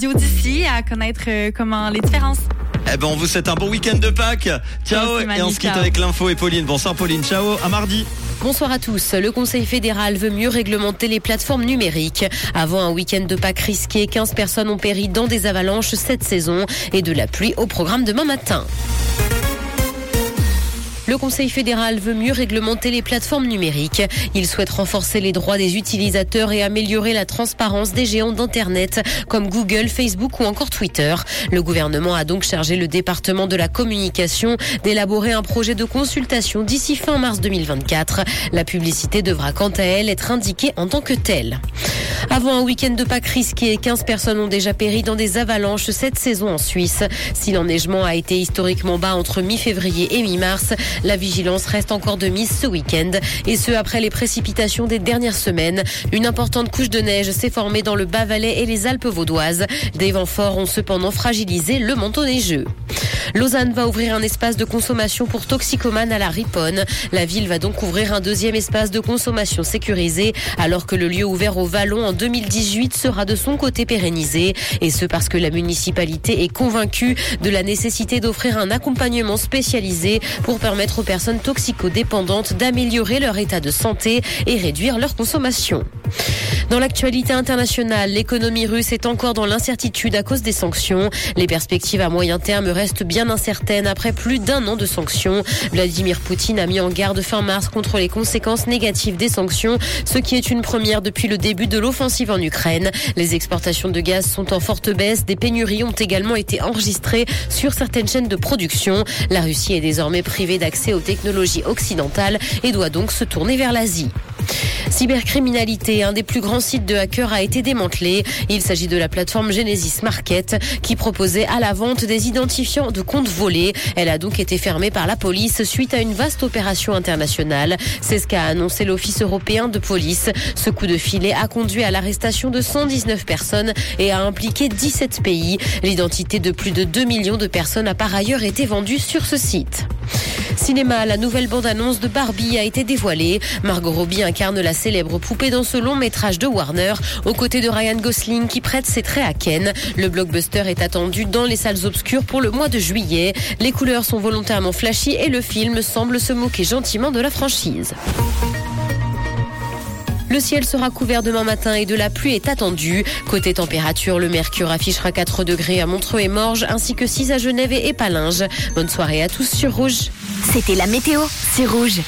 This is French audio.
radio d'ici à connaître euh, comment les différences. Eh ben, on vous souhaite un bon week-end de Pâques. Ciao. Merci, Et Manu, on se quitte ciao. avec l'info et Pauline. Bonsoir Pauline. Ciao. À mardi. Bonsoir à tous. Le Conseil fédéral veut mieux réglementer les plateformes numériques. Avant un week-end de Pâques risqué, 15 personnes ont péri dans des avalanches cette saison et de la pluie au programme demain matin. Le Conseil fédéral veut mieux réglementer les plateformes numériques. Il souhaite renforcer les droits des utilisateurs et améliorer la transparence des géants d'Internet comme Google, Facebook ou encore Twitter. Le gouvernement a donc chargé le département de la communication d'élaborer un projet de consultation d'ici fin mars 2024. La publicité devra quant à elle être indiquée en tant que telle. Avant un week-end de Pâques risqué, 15 personnes ont déjà péri dans des avalanches cette saison en Suisse. Si l'enneigement a été historiquement bas entre mi-février et mi-mars, la vigilance reste encore de mise ce week-end. Et ce, après les précipitations des dernières semaines. Une importante couche de neige s'est formée dans le Bas-Valais et les Alpes vaudoises. Des vents forts ont cependant fragilisé le manteau neigeux. Lausanne va ouvrir un espace de consommation pour toxicomanes à la Riponne. La ville va donc ouvrir un deuxième espace de consommation sécurisé alors que le lieu ouvert au Vallon en 2018 sera de son côté pérennisé. Et ce parce que la municipalité est convaincue de la nécessité d'offrir un accompagnement spécialisé pour permettre aux personnes toxicodépendantes d'améliorer leur état de santé et réduire leur consommation. Dans l'actualité internationale, l'économie russe est encore dans l'incertitude à cause des sanctions. Les perspectives à moyen terme restent bien incertaines après plus d'un an de sanctions. Vladimir Poutine a mis en garde fin mars contre les conséquences négatives des sanctions, ce qui est une première depuis le début de l'offensive en Ukraine. Les exportations de gaz sont en forte baisse. Des pénuries ont également été enregistrées sur certaines chaînes de production. La Russie est désormais privée d'accès aux technologies occidentales et doit donc se tourner vers l'Asie. Cybercriminalité, un des plus grands sites de hackers a été démantelé. Il s'agit de la plateforme Genesis Market qui proposait à la vente des identifiants de comptes volés. Elle a donc été fermée par la police suite à une vaste opération internationale. C'est ce qu'a annoncé l'Office européen de police. Ce coup de filet a conduit à l'arrestation de 119 personnes et a impliqué 17 pays. L'identité de plus de 2 millions de personnes a par ailleurs été vendue sur ce site. Cinéma, la nouvelle bande-annonce de Barbie a été dévoilée. Margot Robbie incarne la célèbre poupée dans ce long métrage de Warner, aux côtés de Ryan Gosling qui prête ses traits à Ken. Le blockbuster est attendu dans les salles obscures pour le mois de juillet. Les couleurs sont volontairement flashy et le film semble se moquer gentiment de la franchise. Le ciel sera couvert demain matin et de la pluie est attendue. Côté température, le mercure affichera 4 degrés à Montreux et Morges, ainsi que 6 à Genève et Épalinges. Bonne soirée à tous sur Rouge. C'était la météo, c'est rouge.